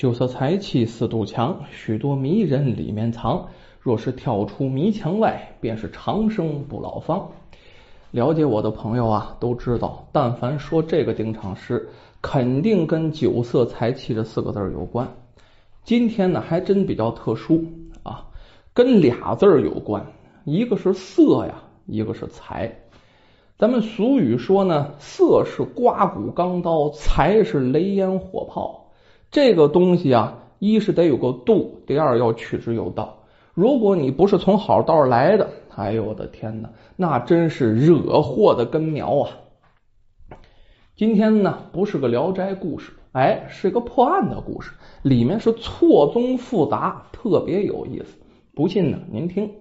酒色财气四堵墙，许多迷人里面藏。若是跳出迷墙外，便是长生不老方。了解我的朋友啊，都知道，但凡说这个定场诗，肯定跟酒色财气这四个字有关。今天呢，还真比较特殊啊，跟俩字有关，一个是色呀，一个是财。咱们俗语说呢，色是刮骨钢刀，财是雷烟火炮。这个东西啊，一是得有个度，第二要取之有道。如果你不是从好道来的，哎呦我的天哪，那真是惹祸的根苗啊！今天呢，不是个聊斋故事，哎，是个破案的故事，里面是错综复杂，特别有意思。不信呢，您听。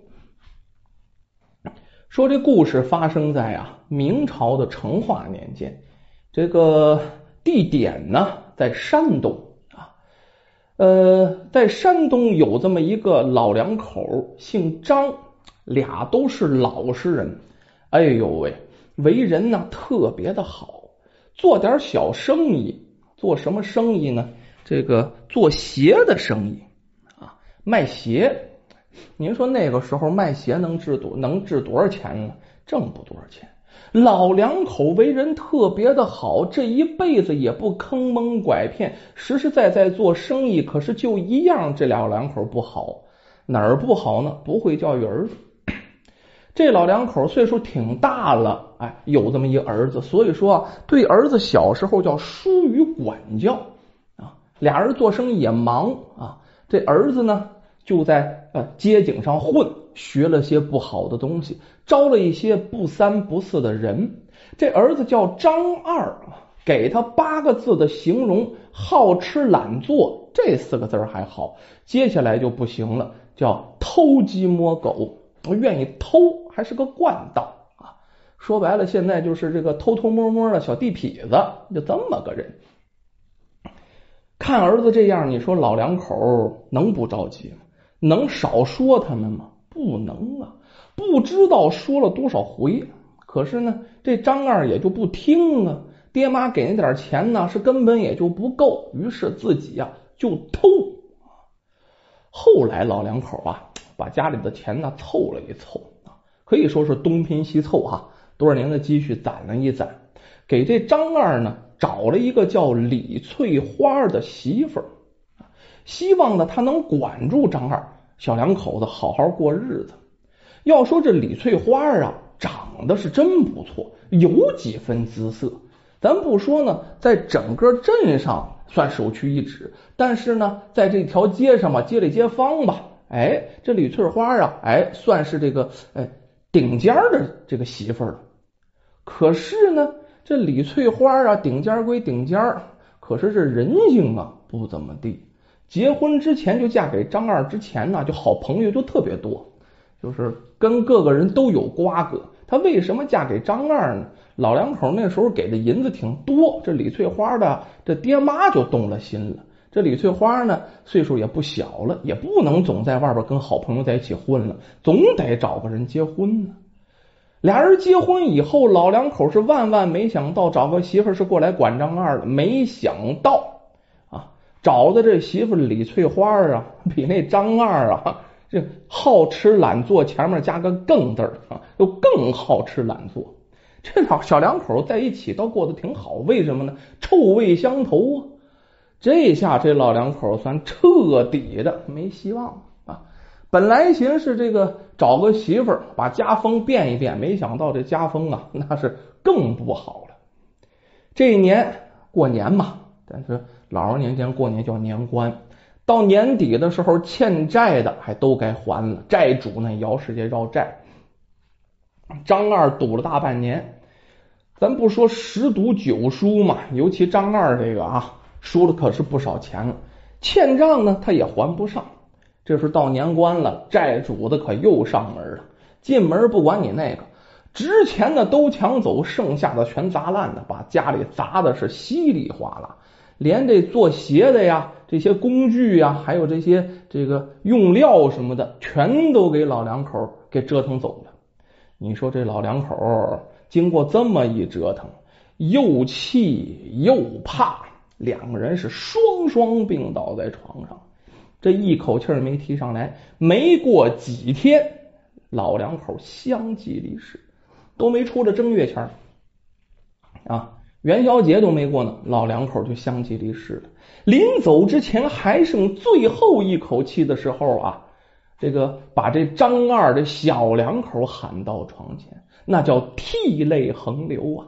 说这故事发生在啊明朝的成化年间，这个地点呢在山东。呃，在山东有这么一个老两口，姓张，俩都是老实人。哎呦喂，为人呢特别的好，做点小生意。做什么生意呢？这个做鞋的生意啊，卖鞋。您说那个时候卖鞋能值多能值多少钱呢？挣不多少钱。老两口为人特别的好，这一辈子也不坑蒙拐骗，实实在在做生意。可是就一样，这俩两口不好，哪儿不好呢？不会教育儿子。这老两口岁数挺大了，哎，有这么一儿子，所以说，对儿子小时候叫疏于管教啊。俩人做生意也忙啊，这儿子呢就在呃街景上混。学了些不好的东西，招了一些不三不四的人。这儿子叫张二，给他八个字的形容：好吃懒做。这四个字还好，接下来就不行了，叫偷鸡摸狗，愿意偷，还是个惯盗啊。说白了，现在就是这个偷偷摸摸的小地痞子，就这么个人。看儿子这样，你说老两口能不着急吗？能少说他们吗？不能啊！不知道说了多少回，可是呢，这张二也就不听啊。爹妈给那点钱呢，是根本也就不够，于是自己呀就偷。后来老两口啊，把家里的钱呢凑了一凑，可以说是东拼西凑哈，多少年的积蓄攒了一攒，给这张二呢找了一个叫李翠花的媳妇儿，希望呢他能管住张二。小两口子好好过日子。要说这李翠花啊，长得是真不错，有几分姿色。咱不说呢，在整个镇上算首屈一指，但是呢，在这条街上吧，街里街坊吧，哎，这李翠花啊，哎，算是这个哎顶尖的这个媳妇了。可是呢，这李翠花啊，顶尖归顶尖，可是这人性啊，不怎么地。结婚之前就嫁给张二之前呢，就好朋友就特别多，就是跟各个人都有瓜葛。她为什么嫁给张二呢？老两口那时候给的银子挺多，这李翠花的这爹妈就动了心了。这李翠花呢，岁数也不小了，也不能总在外边跟好朋友在一起混了，总得找个人结婚呢。俩人结婚以后，老两口是万万没想到找个媳妇是过来管张二的，没想到。找的这媳妇李翠花啊，比那张二啊，这好吃懒做，前面加个更字啊，又更好吃懒做。这老小两口在一起倒过得挺好，为什么呢？臭味相投啊！这下这老两口算彻底的没希望了啊！本来寻思这个找个媳妇把家风变一变，没想到这家风啊，那是更不好了。这一年过年嘛，但是。老年间过年叫年关，到年底的时候，欠债的还都该还了，债主呢摇世界绕债。张二赌了大半年，咱不说十赌九输嘛，尤其张二这个啊，输了可是不少钱了，欠账呢他也还不上。这是到年关了，债主的可又上门了，进门不管你那个值钱的都抢走，剩下的全砸烂的，把家里砸的是稀里哗啦。连这做鞋的呀，这些工具呀，还有这些这个用料什么的，全都给老两口给折腾走了。你说这老两口经过这么一折腾，又气又怕，两个人是双双病倒在床上，这一口气没提上来。没过几天，老两口相继离世，都没出这正月前啊，元宵节都没过呢，老两口就相继离世了。临走之前还剩最后一口气的时候啊，这个把这张二的小两口喊到床前，那叫涕泪横流啊！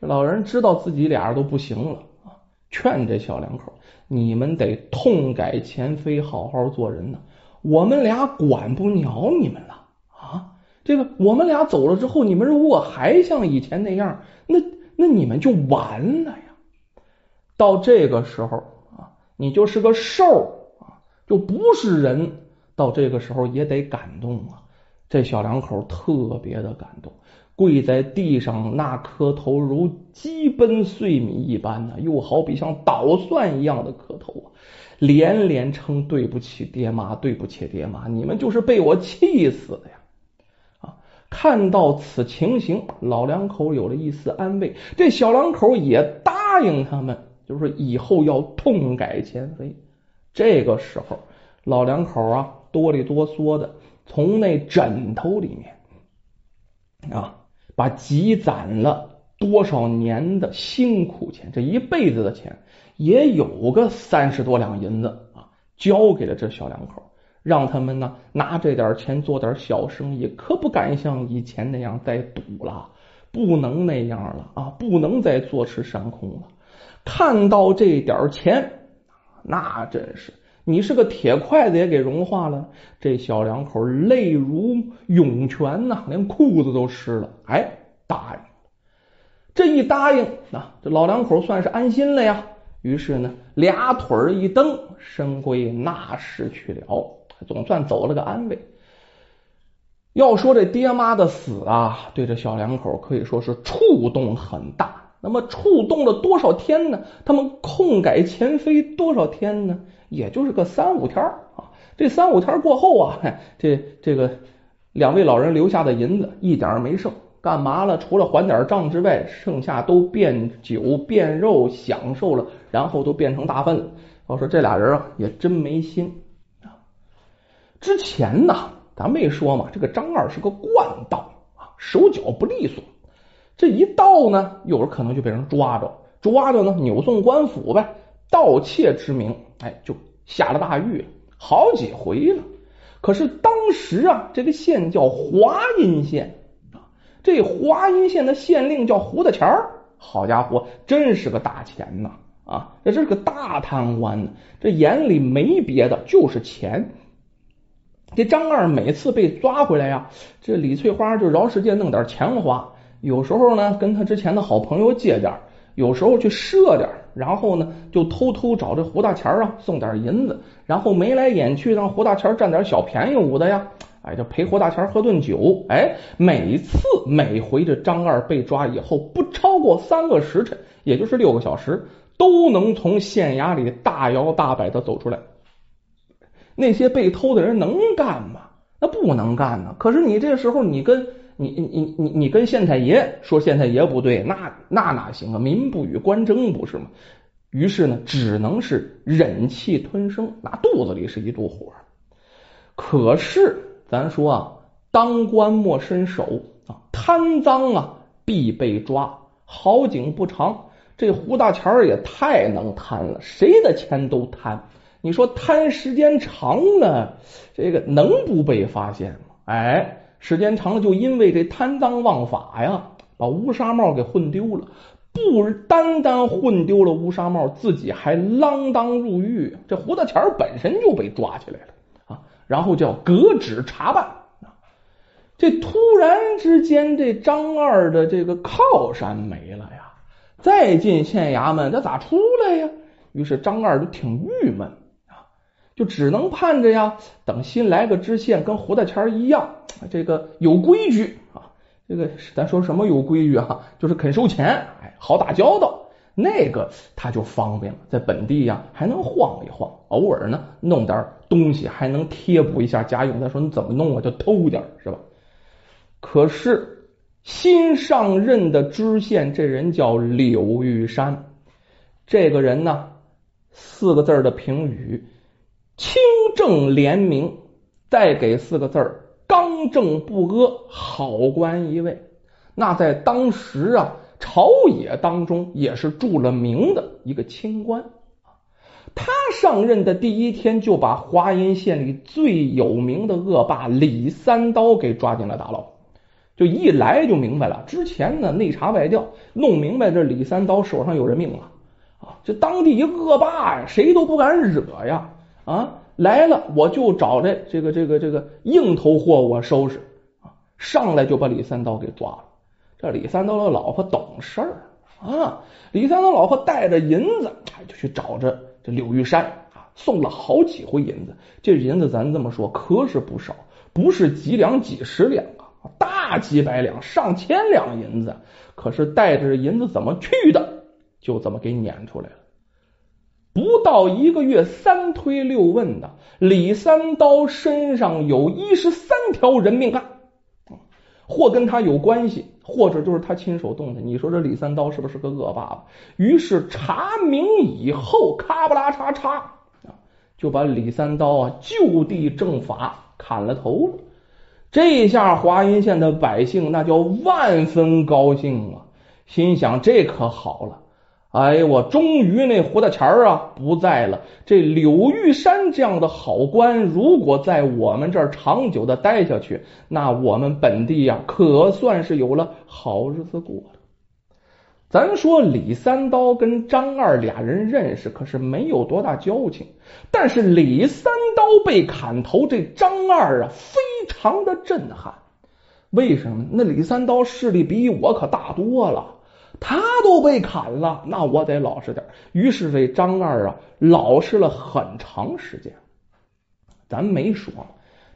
这老人知道自己俩都不行了啊，劝这小两口：你们得痛改前非，好好做人呢。我们俩管不了你们了啊！这个我们俩走了之后，你们如果还像以前那样，那那你们就完了呀！到这个时候啊，你就是个兽啊，就不是人。到这个时候也得感动啊！这小两口特别的感动，跪在地上那磕头如鸡奔碎米一般呢，又好比像捣蒜一样的磕头啊，连连称对不起爹妈，对不起爹妈，你们就是被我气死的呀！看到此情形，老两口有了一丝安慰，这小两口也答应他们。就是以后要痛改前非。这个时候，老两口啊哆里哆嗦的从那枕头里面啊，把积攒了多少年的辛苦钱，这一辈子的钱，也有个三十多两银子啊，交给了这小两口，让他们呢拿这点钱做点小生意，可不敢像以前那样再赌了，不能那样了啊，不能再坐吃山空了。看到这点钱，那真是你是个铁筷子也给融化了。这小两口泪如涌泉呐，连裤子都湿了。哎，答应这一答应，啊这老两口算是安心了呀。于是呢，俩腿一蹬，身归那时去了，总算走了个安慰。要说这爹妈的死啊，对这小两口可以说是触动很大。那么触动了多少天呢？他们空改前非多少天呢？也就是个三五天啊。这三五天过后啊，这这个两位老人留下的银子一点没剩，干嘛了？除了还点账之外，剩下都变酒变肉享受了，然后都变成大粪了。我说这俩人啊，也真没心。之前呢，咱没说嘛，这个张二是个惯盗啊，手脚不利索。这一盗呢，有人可能就被人抓着，抓着呢，扭送官府呗。盗窃之名，哎，就下了大狱，好几回了。可是当时啊，这个县叫华阴县啊，这华阴县的县令叫胡大钱儿，好家伙，真是个大钱呐啊！这是个大贪官呢，这眼里没别的，就是钱。这张二每次被抓回来呀，这李翠花就饶世界弄点钱花。有时候呢，跟他之前的好朋友借点有时候去赊点然后呢，就偷偷找这胡大钱啊送点银子，然后眉来眼去让胡大钱占点小便宜捂的呀，哎，就陪胡大钱喝顿酒，哎，每次每回这张二被抓以后，不超过三个时辰，也就是六个小时，都能从县衙里大摇大摆的走出来。那些被偷的人能干吗？那不能干呢。可是你这时候你跟。你你你你跟县太爷说县太爷不对，那那哪行啊？民不与官争不是吗？于是呢，只能是忍气吞声，那肚子里是一肚火。可是咱说啊，当官莫伸手啊，贪赃啊必被抓。好景不长，这胡大钱也太能贪了，谁的钱都贪。你说贪时间长了，这个能不被发现吗？哎。时间长了，就因为这贪赃枉法呀，把乌纱帽给混丢了。不单单混丢了乌纱帽，自己还锒铛入狱。这胡大钱本身就被抓起来了啊，然后叫革职查办。这突然之间，这张二的这个靠山没了呀，再进县衙门，这咋出来呀？于是张二就挺郁闷。就只能盼着呀，等新来个知县跟胡大钱一样，这个有规矩啊。这个咱说什么有规矩啊？就是肯收钱，哎，好打交道。那个他就方便了，在本地呀还能晃一晃，偶尔呢弄点东西还能贴补一下家用。再说你怎么弄啊？就偷点是吧？可是新上任的知县这人叫柳玉山。这个人呢，四个字的评语：清正廉明。再给四个字儿：刚正不阿，好官一位。那在当时啊，朝野当中也是著了名的一个清官。他上任的第一天，就把华阴县里最有名的恶霸李三刀给抓进了大牢。就一来就明白了，之前呢内查外调，弄明白这李三刀手上有人命了啊！这当地一恶霸呀，谁都不敢惹呀啊！来了我就找这这个这个这个硬头货，我收拾啊！上来就把李三刀给抓了。这李三刀的老婆懂事儿啊，李三刀老婆带着银子，哎就去找着。柳玉山啊，送了好几回银子，这银子咱这么说可是不少，不是几两几十两啊，大几百两、上千两银子。可是带着银子怎么去的，就这么给撵出来了。不到一个月，三推六问的，李三刀身上有一十三条人命案，或跟他有关系。或者就是他亲手动的，你说这李三刀是不是个恶霸？于是查明以后，咔不拉嚓嚓，就把李三刀啊就地正法砍了头了。这下华阴县的百姓那叫万分高兴啊，心想这可好了。哎呦，我终于那胡大钱儿啊不在了。这柳玉山这样的好官，如果在我们这儿长久的待下去，那我们本地呀可算是有了好日子过了。咱说李三刀跟张二俩人认识，可是没有多大交情。但是李三刀被砍头，这张二啊非常的震撼。为什么？那李三刀势力比我可大多了。他都被砍了，那我得老实点。于是这张二啊，老实了很长时间。咱没说，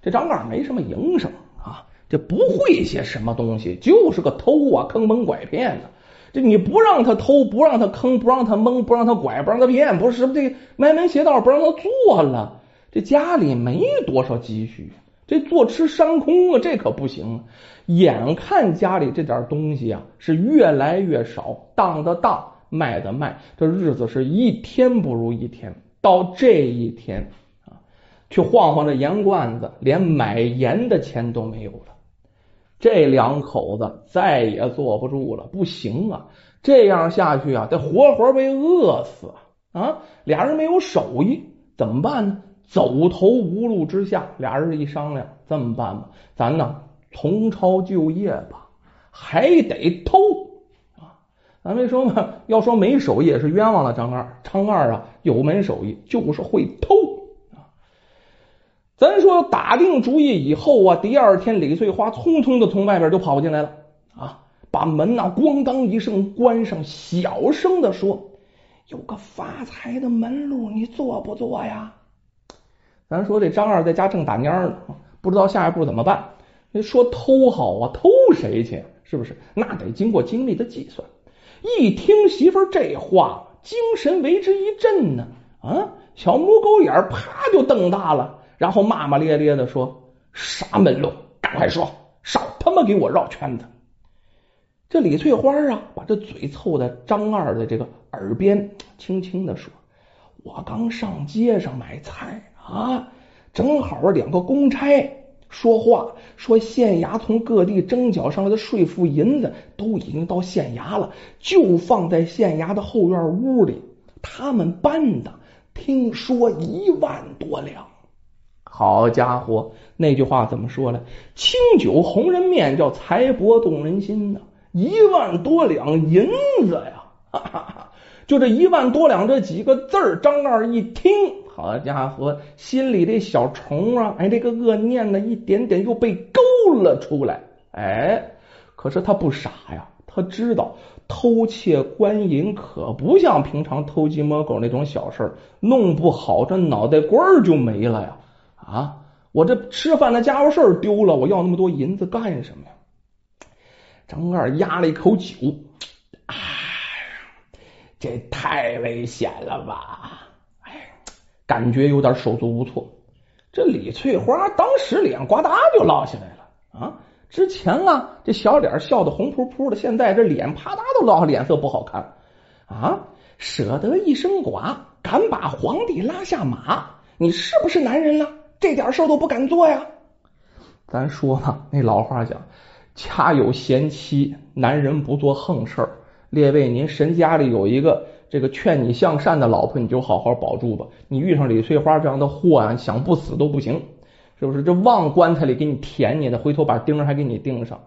这张二没什么营生啊，这不会些什么东西，就是个偷啊，坑蒙拐骗的。这你不让他偷，不让他坑，不让他蒙，不让他拐，不让他骗，不是这歪门邪道不让他做了。这家里没多少积蓄。这坐吃山空啊，这可不行。眼看家里这点东西啊是越来越少，当的当，卖的卖，这日子是一天不如一天。到这一天啊，去晃晃这盐罐子，连买盐的钱都没有了。这两口子再也坐不住了，不行啊！这样下去啊，得活活被饿死啊！俩人没有手艺，怎么办呢？走投无路之下，俩人一商量，这么办吧，咱呢重操旧业吧，还得偷啊！咱没说嘛，要说没手艺也是冤枉了。张二，张二啊，有门手艺，就是会偷啊。咱说打定主意以后啊，第二天李翠花匆匆的从外边就跑进来了啊，把门呐咣当一声关上，小声的说：“有个发财的门路，你做不做呀？”咱说这张二在家正打蔫呢，不知道下一步怎么办。说偷好啊，偷谁去？是不是？那得经过精密的计算。一听媳妇这话，精神为之一振呢。啊，小母狗眼啪就瞪大了，然后骂骂咧咧的说：“啥门路？赶快说，少他妈给我绕圈子！”这李翠花啊，把这嘴凑在张二的这个耳边，轻轻的说：“我刚上街上买菜。”啊，正好两个公差说话，说县衙从各地征缴上来的税赋银子都已经到县衙了，就放在县衙的后院屋里。他们搬的，听说一万多两。好家伙，那句话怎么说呢？清酒红人面，叫财帛动人心呐！一万多两银子呀，哈哈哈！就这一万多两这几个字儿，张二一听。好家伙，心里这小虫啊，哎，这个恶念呢，一点点又被勾了出来。哎，可是他不傻呀，他知道偷窃官银可不像平常偷鸡摸狗那种小事弄不好这脑袋瓜就没了呀！啊，我这吃饭的家伙事儿丢了，我要那么多银子干什么呀？张二压了一口酒，哎，这太危险了吧！感觉有点手足无措，这李翠花当时脸呱嗒就落下来了啊！之前啊，这小脸笑得红扑扑的，现在这脸啪嗒都落，脸色不好看啊！舍得一身剐，敢把皇帝拉下马，你是不是男人了？这点事都不敢做呀？咱说嘛，那老话讲，家有贤妻，男人不做横事儿。列位，您神家里有一个这个劝你向善的老婆，你就好好保住吧。你遇上李翠花这样的货啊，想不死都不行，是不是？这往棺材里给你填你的，回头把钉还给你钉上。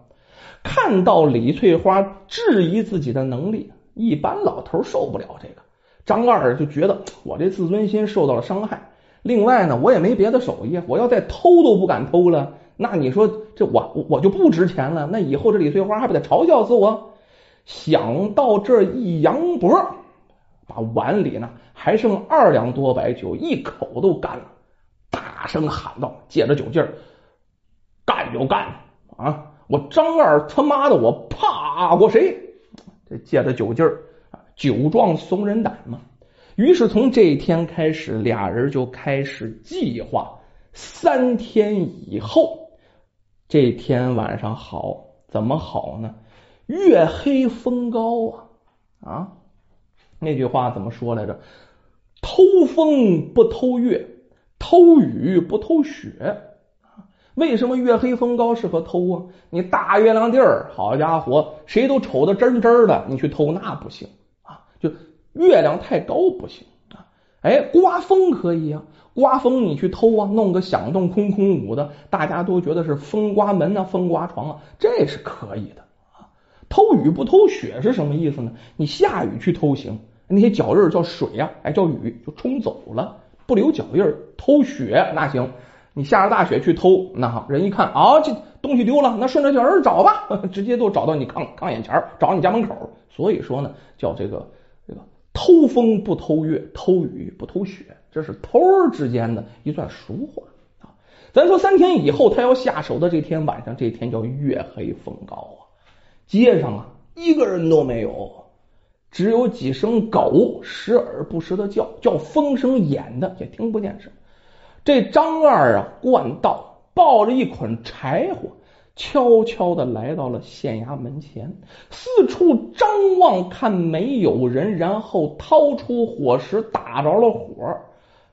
看到李翠花质疑自己的能力，一般老头受不了这个。张二就觉得我这自尊心受到了伤害。另外呢，我也没别的手艺，我要再偷都不敢偷了。那你说这我我就不值钱了？那以后这李翠花还不得嘲笑死我？想到这一扬脖，把碗里呢还剩二两多白酒，一口都干了，大声喊道：“借着酒劲儿，干就干啊！我张二他妈的，我怕过谁？这借着酒劲儿，酒壮怂人胆嘛。于是从这一天开始，俩人就开始计划三天以后这天晚上好怎么好呢？”月黑风高啊啊！那句话怎么说来着？偷风不偷月，偷雨不偷雪。为什么月黑风高适合偷啊？你大月亮地儿，好家伙，谁都瞅得真真的，你去偷那不行啊！就月亮太高不行啊！哎，刮风可以啊，刮风你去偷啊，弄个响动空空舞的，大家都觉得是风刮门啊，风刮床啊，这是可以的啊。偷雨不偷雪是什么意思呢？你下雨去偷行，那些脚印叫水呀，哎叫雨就冲走了，不留脚印。偷雪那行，你下着大雪去偷，那好人一看啊，这东西丢了，那顺着脚印找吧，直接都找到你炕炕眼前，找你家门口。所以说呢，叫这个这个偷风不偷月，偷雨不偷雪，这是偷儿之间的一段俗话啊。咱说三天以后他要下手的这天晚上，这天叫月黑风高啊。街上啊，一个人都没有，只有几声狗时而不时的叫，叫风声掩的，也听不见声。这张二啊，惯道抱着一捆柴火，悄悄的来到了县衙门前，四处张望，看没有人，然后掏出火石，打着了火，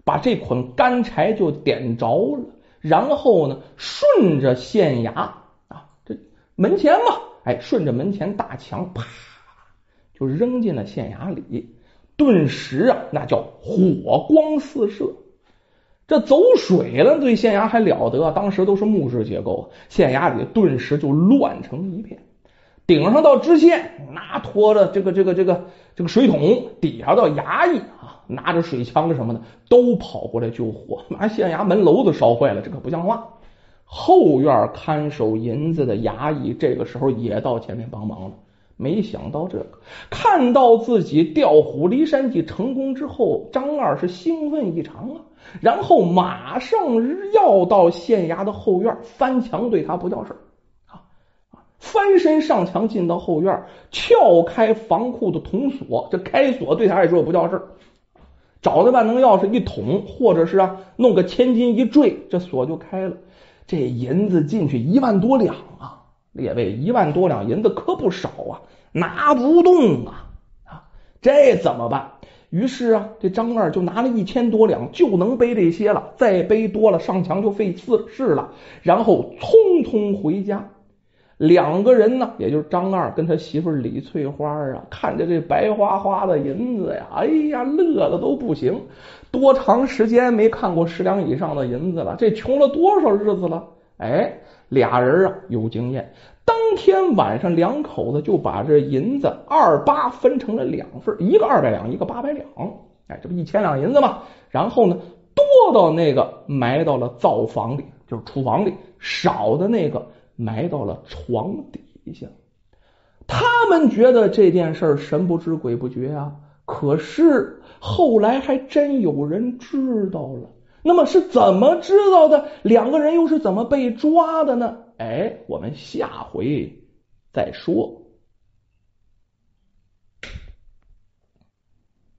把这捆干柴就点着了，然后呢，顺着县衙啊，这门前嘛。哎，顺着门前大墙，啪，就扔进了县衙里。顿时啊，那叫火光四射。这走水了，对县衙还了得？当时都是木质结构，县衙里顿时就乱成一片。顶上到知县，拿拖着这个这个这个这个水桶；底下到衙役啊，拿着水枪什么的，都跑过来救火，把县衙门楼子烧坏了，这可不像话。后院看守银子的衙役这个时候也到前面帮忙了。没想到这个，看到自己调虎离山计成功之后，张二是兴奋异常啊！然后马上要到县衙的后院翻墙，对他不叫事啊啊！翻身上墙进到后院，撬开房库的铜锁，这开锁对他来说不叫事找的万能钥匙一捅，或者是啊弄个千斤一坠，这锁就开了。这银子进去一万多两啊！列位，一万多两银子可不少啊，拿不动啊啊！这怎么办？于是啊，这张二就拿了一千多两，就能背这些了。再背多了，上墙就费事事了。然后匆匆回家。两个人呢，也就是张二跟他媳妇李翠花啊，看着这白花花的银子呀，哎呀，乐的都不行。多长时间没看过十两以上的银子了？这穷了多少日子了？哎，俩人啊有经验，当天晚上两口子就把这银子二八分成了两份，一个二百两，一个八百两。哎，这不一千两银子吗？然后呢，多到那个埋到了灶房里，就是厨房里；少的那个埋到了床底下。他们觉得这件事神不知鬼不觉啊。可是后来还真有人知道了，那么是怎么知道的？两个人又是怎么被抓的呢？哎，我们下回再说。